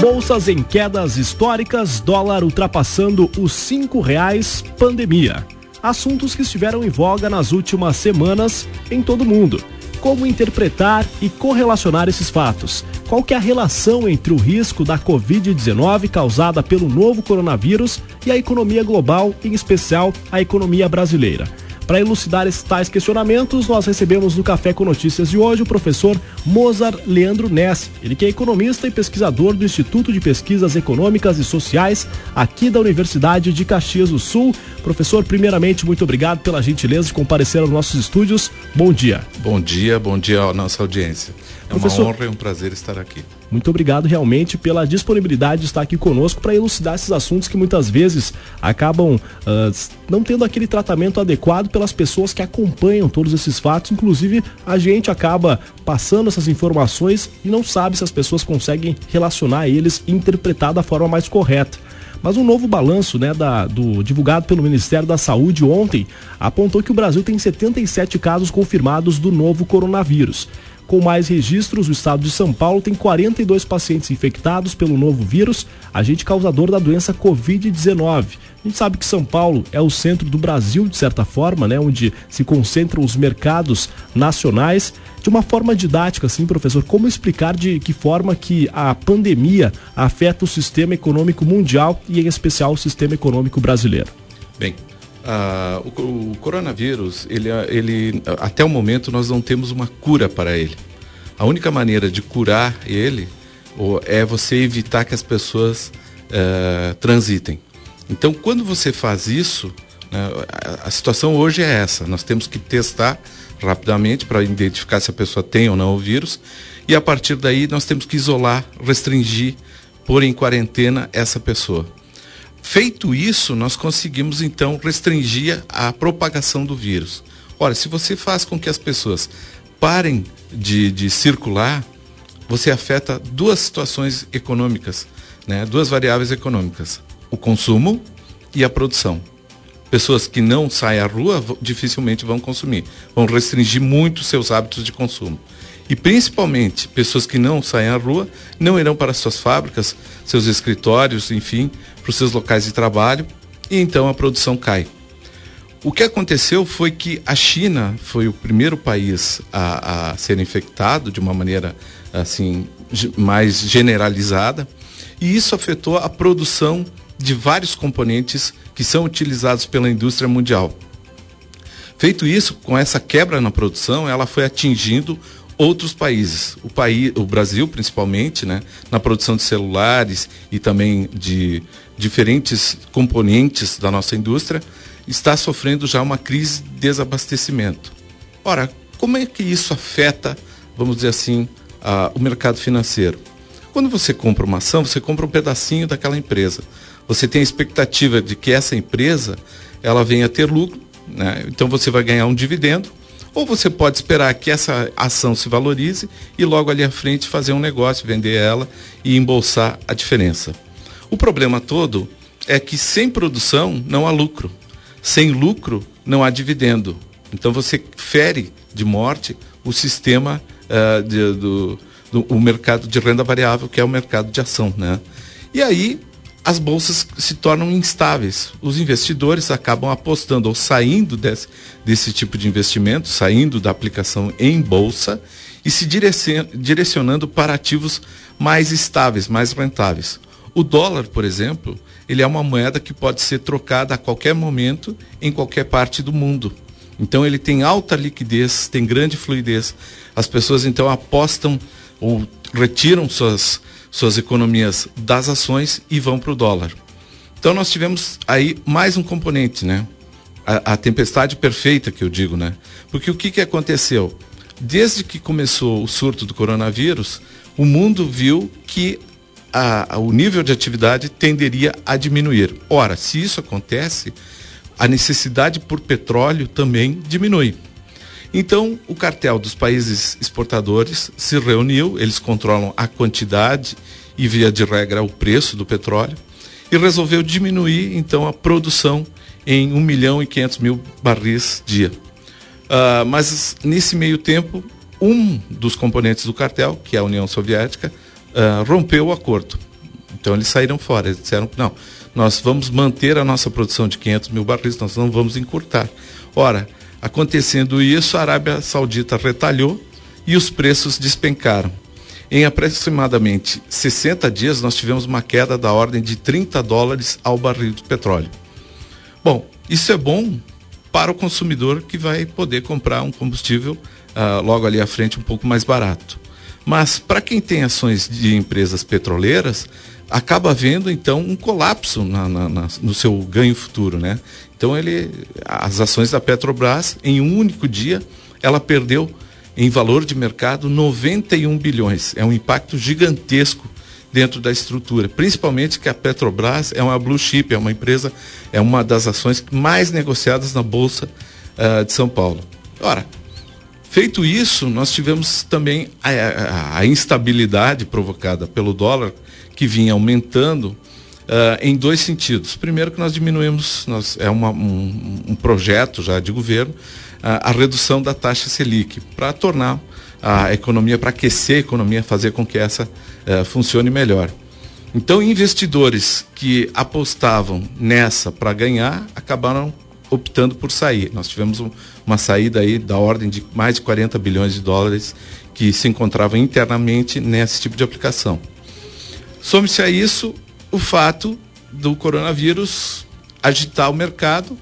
Bolsas em quedas históricas, dólar ultrapassando os cinco reais, pandemia. Assuntos que estiveram em voga nas últimas semanas em todo o mundo. Como interpretar e correlacionar esses fatos? Qual que é a relação entre o risco da Covid-19 causada pelo novo coronavírus e a economia global, em especial a economia brasileira? Para elucidar esses tais questionamentos, nós recebemos no Café com Notícias de hoje o professor Mozart Leandro Ness, ele que é economista e pesquisador do Instituto de Pesquisas Econômicas e Sociais aqui da Universidade de Caxias do Sul. Professor, primeiramente, muito obrigado pela gentileza de comparecer aos nossos estúdios. Bom dia. Bom dia, bom dia à nossa audiência. É Professor, uma honra e um prazer estar aqui. Muito obrigado realmente pela disponibilidade de estar aqui conosco para elucidar esses assuntos que muitas vezes acabam uh, não tendo aquele tratamento adequado pelas pessoas que acompanham todos esses fatos. Inclusive, a gente acaba passando essas informações e não sabe se as pessoas conseguem relacionar eles e interpretar da forma mais correta. Mas um novo balanço né, da, do, divulgado pelo Ministério da Saúde ontem apontou que o Brasil tem 77 casos confirmados do novo coronavírus. Com mais registros, o estado de São Paulo tem 42 pacientes infectados pelo novo vírus, agente causador da doença Covid-19. A gente sabe que São Paulo é o centro do Brasil, de certa forma, né, onde se concentram os mercados nacionais. De uma forma didática, assim, professor, como explicar de que forma que a pandemia afeta o sistema econômico mundial e, em especial, o sistema econômico brasileiro? Bem, Uh, o, o, coronavírus, ele, ele, até o momento, nós não temos uma cura para ele. A única maneira de curar ele é você evitar que as pessoas uh, transitem. Então, quando você faz isso, né, a situação hoje é essa: nós temos que testar rapidamente para identificar se a pessoa tem ou não o vírus, e a partir daí nós temos que isolar, restringir, pôr em quarentena essa pessoa. Feito isso, nós conseguimos então restringir a propagação do vírus. Ora, se você faz com que as pessoas parem de, de circular, você afeta duas situações econômicas, né? duas variáveis econômicas: o consumo e a produção. Pessoas que não saem à rua dificilmente vão consumir, vão restringir muito seus hábitos de consumo. E principalmente, pessoas que não saem à rua não irão para suas fábricas, seus escritórios, enfim, para os seus locais de trabalho, e então a produção cai. O que aconteceu foi que a China foi o primeiro país a, a ser infectado de uma maneira assim mais generalizada, e isso afetou a produção de vários componentes que são utilizados pela indústria mundial. Feito isso, com essa quebra na produção, ela foi atingindo outros países. O, país, o Brasil, principalmente, né, na produção de celulares e também de diferentes componentes da nossa indústria, está sofrendo já uma crise de desabastecimento. Ora, como é que isso afeta, vamos dizer assim, a, o mercado financeiro? Quando você compra uma ação, você compra um pedacinho daquela empresa. Você tem a expectativa de que essa empresa ela venha a ter lucro, né? então você vai ganhar um dividendo ou você pode esperar que essa ação se valorize e logo ali à frente fazer um negócio, vender ela e embolsar a diferença. O problema todo é que sem produção não há lucro. Sem lucro não há dividendo. Então você fere de morte o sistema uh, de, do, do o mercado de renda variável, que é o mercado de ação. Né? E aí as bolsas se tornam instáveis. Os investidores acabam apostando ou saindo desse, desse tipo de investimento, saindo da aplicação em bolsa e se direcionando para ativos mais estáveis, mais rentáveis. O dólar, por exemplo, ele é uma moeda que pode ser trocada a qualquer momento em qualquer parte do mundo. Então ele tem alta liquidez, tem grande fluidez. As pessoas então apostam ou retiram suas suas economias das ações e vão para o dólar. Então nós tivemos aí mais um componente, né? A, a, tempestade perfeita que eu digo, né? Porque o que, que aconteceu? Desde que começou o surto do coronavírus, o mundo viu que a, a, o nível de atividade tenderia a diminuir. Ora, se isso acontece, a necessidade por petróleo também diminui. Então, o cartel dos países exportadores se reuniu, eles controlam a quantidade e, via de regra, o preço do petróleo, e resolveu diminuir, então, a produção em 1 milhão e 500 mil barris dia. Uh, mas, nesse meio tempo, um dos componentes do cartel, que é a União Soviética, uh, rompeu o acordo. Então eles saíram fora, eles disseram que não, nós vamos manter a nossa produção de 500 mil barris, nós não vamos encurtar. Ora, acontecendo isso, a Arábia Saudita retalhou e os preços despencaram. Em aproximadamente 60 dias, nós tivemos uma queda da ordem de 30 dólares ao barril de petróleo. Bom, isso é bom para o consumidor que vai poder comprar um combustível uh, logo ali à frente um pouco mais barato. Mas para quem tem ações de empresas petroleiras, acaba havendo então um colapso na, na, na, no seu ganho futuro, né? Então ele, as ações da Petrobras em um único dia, ela perdeu em valor de mercado 91 bilhões. É um impacto gigantesco dentro da estrutura, principalmente que a Petrobras é uma blue chip, é uma empresa, é uma das ações mais negociadas na bolsa uh, de São Paulo. Ora, feito isso, nós tivemos também a, a, a instabilidade provocada pelo dólar que vinha aumentando Uh, em dois sentidos. Primeiro que nós diminuímos, nós, é uma, um, um, projeto já de governo, a, a redução da taxa Selic, para tornar a economia, para aquecer a economia, fazer com que essa uh, funcione melhor. Então, investidores que apostavam nessa para ganhar acabaram optando por sair. Nós tivemos um, uma saída aí da ordem de mais de 40 bilhões de dólares que se encontravam internamente nesse tipo de aplicação. Some-se a isso o fato do coronavírus agitar o mercado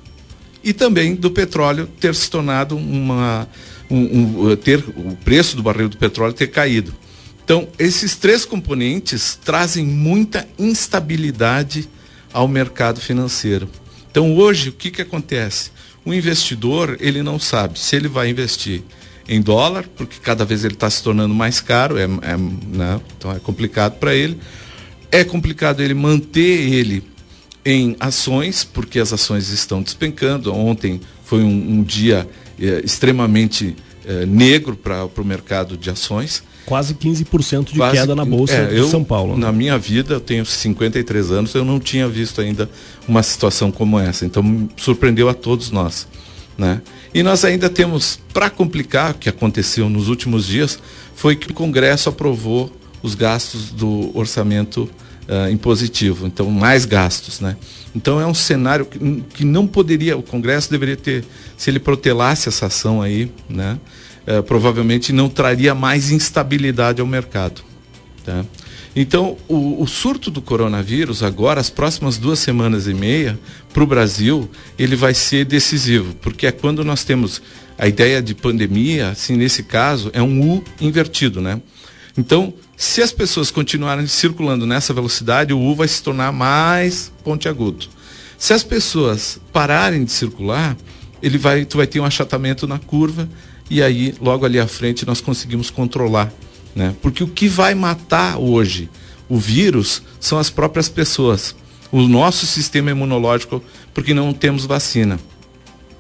e também do petróleo ter se tornado uma. Um, um, ter o preço do barril do petróleo ter caído. Então, esses três componentes trazem muita instabilidade ao mercado financeiro. Então, hoje, o que, que acontece? O investidor, ele não sabe se ele vai investir em dólar, porque cada vez ele está se tornando mais caro, é, é né? então é complicado para ele. É complicado ele manter ele em ações, porque as ações estão despencando. Ontem foi um, um dia é, extremamente é, negro para o mercado de ações. Quase 15% de Quase, queda na Bolsa é, de eu, São Paulo. Né? Na minha vida, eu tenho 53 anos, eu não tinha visto ainda uma situação como essa. Então, surpreendeu a todos nós. Né? E nós ainda temos, para complicar, o que aconteceu nos últimos dias, foi que o Congresso aprovou os gastos do orçamento uh, impositivo, então mais gastos, né? Então é um cenário que, que, não poderia, o Congresso deveria ter, se ele protelasse essa ação aí, né? Uh, provavelmente não traria mais instabilidade ao mercado, tá? Então, o, o, surto do coronavírus, agora, as próximas duas semanas e meia, para o Brasil, ele vai ser decisivo, porque é quando nós temos a ideia de pandemia, assim, nesse caso, é um U invertido, né? Então, se as pessoas continuarem circulando nessa velocidade, o U vai se tornar mais pontiagudo. Se as pessoas pararem de circular, ele vai, tu vai ter um achatamento na curva e aí logo ali à frente nós conseguimos controlar, né? Porque o que vai matar hoje o vírus são as próprias pessoas, o nosso sistema imunológico, porque não temos vacina.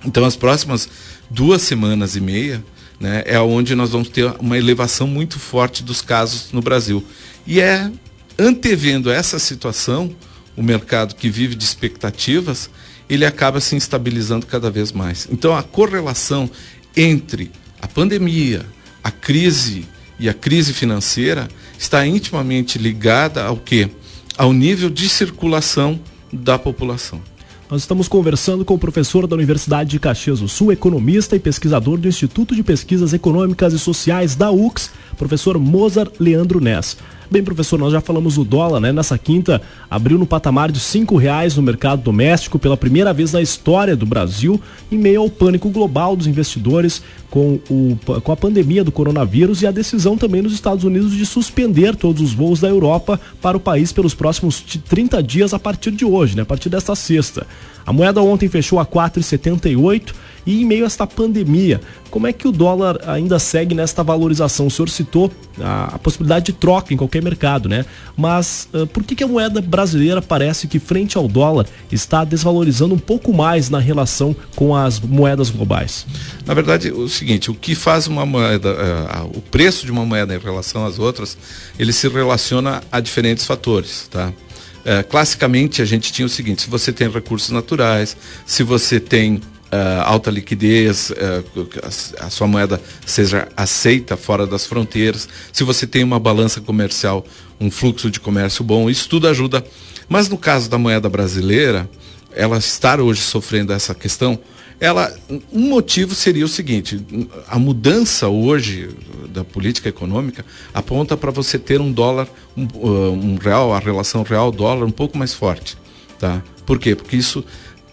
Então as próximas duas semanas e meia né, é onde nós vamos ter uma elevação muito forte dos casos no Brasil. E é antevendo essa situação, o mercado que vive de expectativas, ele acaba se instabilizando cada vez mais. Então a correlação entre a pandemia, a crise e a crise financeira está intimamente ligada ao que? Ao nível de circulação da população. Nós estamos conversando com o professor da Universidade de Caxias do Sul, economista e pesquisador do Instituto de Pesquisas Econômicas e Sociais da UX, professor Mozart Leandro Ness. Bem, professor, nós já falamos do dólar, né? Nessa quinta abriu no patamar de cinco reais no mercado doméstico pela primeira vez na história do Brasil, em meio ao pânico global dos investidores com, o, com a pandemia do coronavírus e a decisão também nos Estados Unidos de suspender todos os voos da Europa para o país pelos próximos 30 dias a partir de hoje, né? A partir desta sexta. A moeda ontem fechou a 4,78 e em meio a esta pandemia, como é que o dólar ainda segue nesta valorização? O senhor citou a, a possibilidade de troca em qualquer mercado, né? Mas uh, por que, que a moeda brasileira parece que, frente ao dólar, está desvalorizando um pouco mais na relação com as moedas globais? Na verdade, o seguinte, o que faz uma moeda, uh, o preço de uma moeda em relação às outras, ele se relaciona a diferentes fatores, tá? Uh, classicamente a gente tinha o seguinte, se você tem recursos naturais, se você tem uh, alta liquidez, uh, a sua moeda seja aceita fora das fronteiras, se você tem uma balança comercial, um fluxo de comércio bom, isso tudo ajuda. Mas no caso da moeda brasileira, ela estar hoje sofrendo essa questão, ela um motivo seria o seguinte: a mudança hoje da política econômica aponta para você ter um dólar, um, uh, um real, a relação real dólar um pouco mais forte, tá? Por quê? Porque isso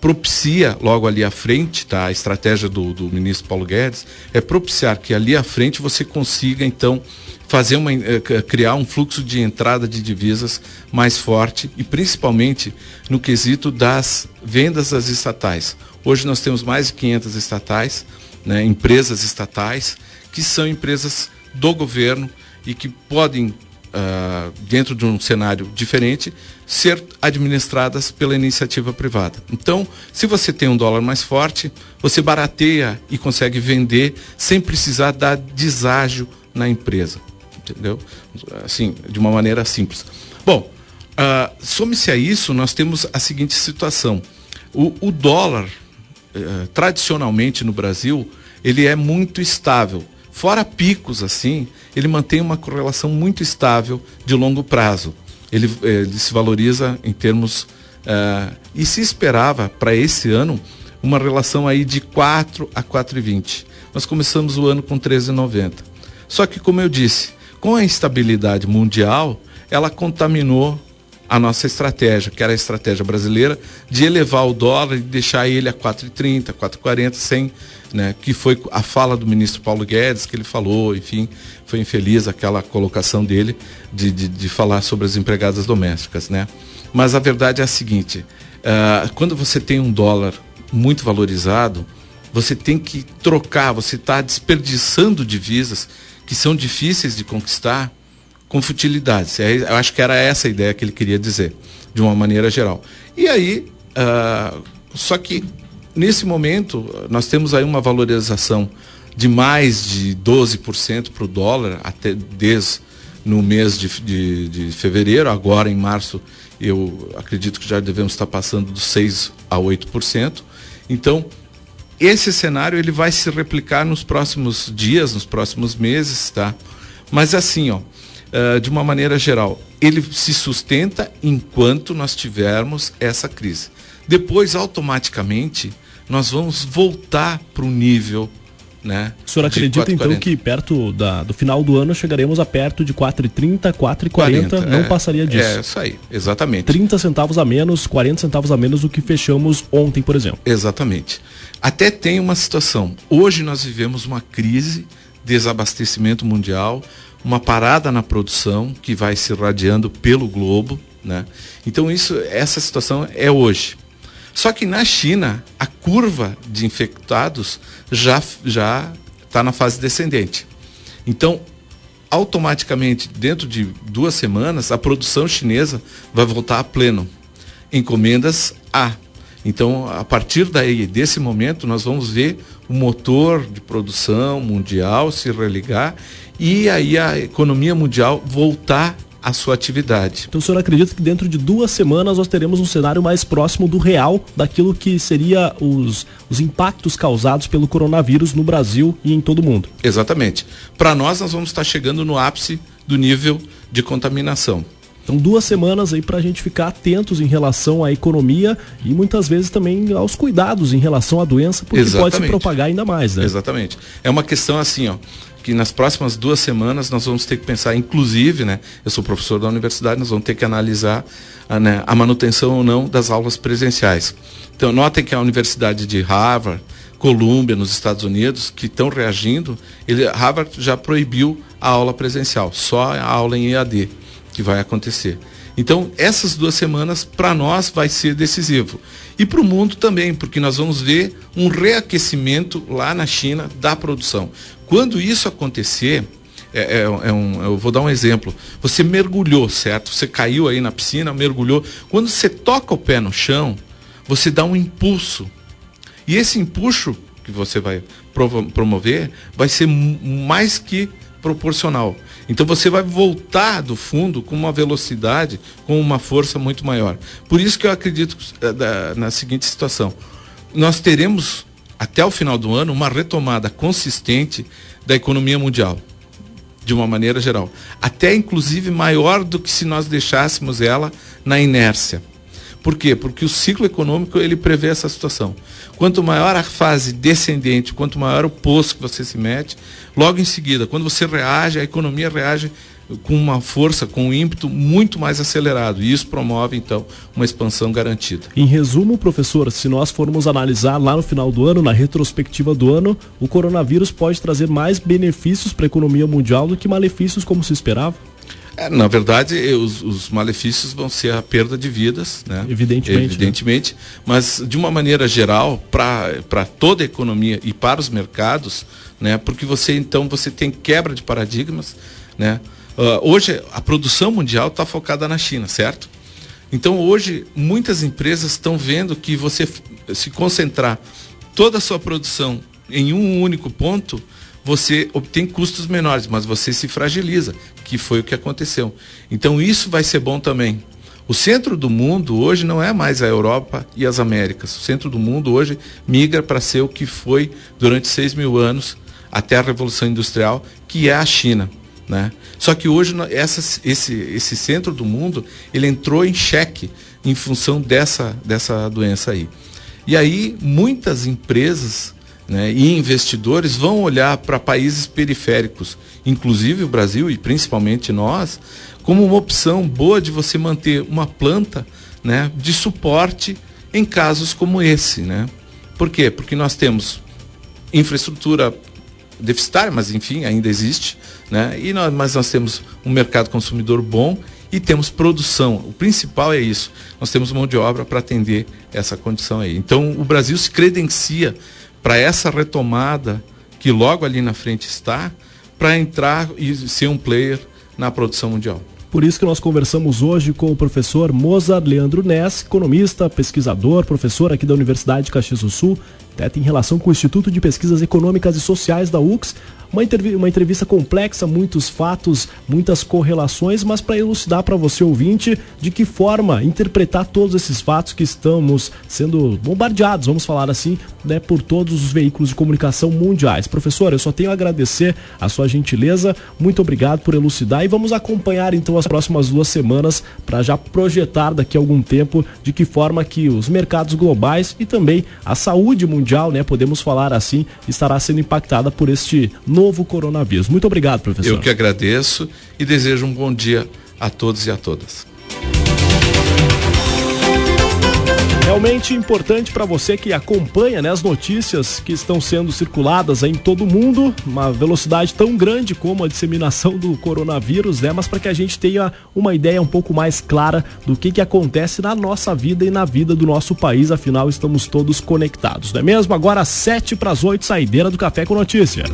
propicia logo ali à frente, tá? A estratégia do, do ministro Paulo Guedes é propiciar que ali à frente você consiga então fazer uma eh, criar um fluxo de entrada de divisas mais forte e principalmente no quesito das vendas das estatais. Hoje nós temos mais de 500 estatais, né, empresas estatais que são empresas do governo e que podem uh, dentro de um cenário diferente, ser administradas pela iniciativa privada. Então, se você tem um dólar mais forte, você barateia e consegue vender sem precisar dar deságio na empresa. Entendeu? Assim, de uma maneira simples. Bom, uh, some-se a isso, nós temos a seguinte situação. O, o dólar, uh, tradicionalmente no Brasil, ele é muito estável. Fora picos assim, ele mantém uma correlação muito estável de longo prazo. Ele, ele se valoriza em termos. Uh, e se esperava para esse ano uma relação aí de 4 a 4,20. Nós começamos o ano com 13,90. Só que, como eu disse, com a instabilidade mundial, ela contaminou a nossa estratégia, que era a estratégia brasileira, de elevar o dólar e deixar ele a 4,30, 4,40, sem, né, que foi a fala do ministro Paulo Guedes, que ele falou, enfim, foi infeliz aquela colocação dele de, de, de falar sobre as empregadas domésticas, né? Mas a verdade é a seguinte, uh, quando você tem um dólar muito valorizado, você tem que trocar, você está desperdiçando divisas que são difíceis de conquistar, com futilidades. É, eu acho que era essa a ideia que ele queria dizer, de uma maneira geral. E aí, uh, só que nesse momento, nós temos aí uma valorização de mais de 12% para o dólar, até desde no mês de, de, de, fevereiro, agora em março, eu acredito que já devemos estar passando dos 6% a 8%. Então, esse cenário ele vai se replicar nos próximos dias, nos próximos meses, tá? Mas assim, ó, uh, de uma maneira geral, ele se sustenta enquanto nós tivermos essa crise. Depois, automaticamente, nós vamos voltar para o nível né? O senhor acredita então que perto da, do final do ano chegaremos a perto de 4,30, 4,40, não é, passaria disso? É isso aí, exatamente. 30 centavos a menos, 40 centavos a menos do que fechamos ontem, por exemplo. Exatamente. Até tem uma situação. Hoje nós vivemos uma crise, desabastecimento mundial, uma parada na produção que vai se irradiando pelo globo, né? Então isso, essa situação é hoje. Só que na China a curva de infectados já já está na fase descendente. Então automaticamente dentro de duas semanas a produção chinesa vai voltar a pleno. Encomendas a então, a partir daí, desse momento, nós vamos ver o motor de produção mundial se religar e aí a economia mundial voltar à sua atividade. Então o senhor acredita que dentro de duas semanas nós teremos um cenário mais próximo do real, daquilo que seria os, os impactos causados pelo coronavírus no Brasil e em todo o mundo? Exatamente. Para nós, nós vamos estar chegando no ápice do nível de contaminação. Então, duas semanas aí para a gente ficar atentos em relação à economia e muitas vezes também aos cuidados em relação à doença, porque Exatamente. pode se propagar ainda mais, né? Exatamente. É uma questão assim, ó, que nas próximas duas semanas nós vamos ter que pensar, inclusive, né? Eu sou professor da universidade, nós vamos ter que analisar a, né, a manutenção ou não das aulas presenciais. Então, notem que a Universidade de Harvard, Colômbia, nos Estados Unidos, que estão reagindo, ele, Harvard já proibiu a aula presencial, só a aula em EAD que vai acontecer. Então, essas duas semanas, para nós, vai ser decisivo. E para o mundo também, porque nós vamos ver um reaquecimento lá na China da produção. Quando isso acontecer, é, é, é um, eu vou dar um exemplo. Você mergulhou, certo? Você caiu aí na piscina, mergulhou. Quando você toca o pé no chão, você dá um impulso. E esse impulso que você vai promover vai ser mais que proporcional. Então você vai voltar do fundo com uma velocidade, com uma força muito maior. Por isso que eu acredito eh, na seguinte situação: nós teremos até o final do ano, uma retomada consistente da economia mundial, de uma maneira geral. Até inclusive maior do que se nós deixássemos ela na inércia. Por quê? Porque o ciclo econômico ele prevê essa situação. Quanto maior a fase descendente, quanto maior o poço que você se mete, logo em seguida, quando você reage, a economia reage com uma força, com um ímpeto muito mais acelerado. E isso promove, então, uma expansão garantida. Em resumo, professor, se nós formos analisar lá no final do ano, na retrospectiva do ano, o coronavírus pode trazer mais benefícios para a economia mundial do que malefícios, como se esperava? É, na verdade, os, os, malefícios vão ser a perda de vidas, né? Evidentemente. Né? Evidentemente. Né? Mas, de uma maneira geral, para toda a economia e para os mercados, né? Porque você, então, você tem quebra de paradigmas, né? Uh, hoje a produção mundial está focada na China, certo? Então hoje muitas empresas estão vendo que você se concentrar toda a sua produção em um único ponto, você obtém custos menores, mas você se fragiliza, que foi o que aconteceu. Então isso vai ser bom também. O centro do mundo hoje não é mais a Europa e as Américas. O centro do mundo hoje migra para ser o que foi durante seis mil anos até a Revolução Industrial, que é a China. Né? Só que hoje essa, esse, esse centro do mundo ele entrou em xeque em função dessa, dessa doença aí. E aí muitas empresas né, e investidores vão olhar para países periféricos, inclusive o Brasil e principalmente nós, como uma opção boa de você manter uma planta né, de suporte em casos como esse. Né? Por quê? Porque nós temos infraestrutura deficitária, mas enfim, ainda existe, né? E nós, mas nós temos um mercado consumidor bom e temos produção. O principal é isso. Nós temos mão de obra para atender essa condição aí. Então, o Brasil se credencia para essa retomada que logo ali na frente está, para entrar e ser um player na produção mundial. Por isso que nós conversamos hoje com o professor Mozart Leandro Ness, economista, pesquisador, professor aqui da Universidade de Caxias do Sul, até em relação com o Instituto de Pesquisas Econômicas e Sociais da UX, uma, uma entrevista complexa, muitos fatos, muitas correlações, mas para elucidar para você ouvinte de que forma interpretar todos esses fatos que estamos sendo bombardeados, vamos falar assim, né, por todos os veículos de comunicação mundiais. Professor, eu só tenho a agradecer a sua gentileza, muito obrigado por elucidar e vamos acompanhar então as próximas duas semanas para já projetar daqui a algum tempo de que forma que os mercados globais e também a saúde mundial, né, podemos falar assim, estará sendo impactada por este novo coronavírus. Muito obrigado, professor. Eu que agradeço e desejo um bom dia a todos e a todas. Realmente importante para você que acompanha né, as notícias que estão sendo circuladas em todo o mundo, uma velocidade tão grande como a disseminação do coronavírus, né? Mas para que a gente tenha uma ideia um pouco mais clara do que, que acontece na nossa vida e na vida do nosso país, afinal estamos todos conectados, não é mesmo? Agora, 7 para as 8, saideira do Café com Notícias.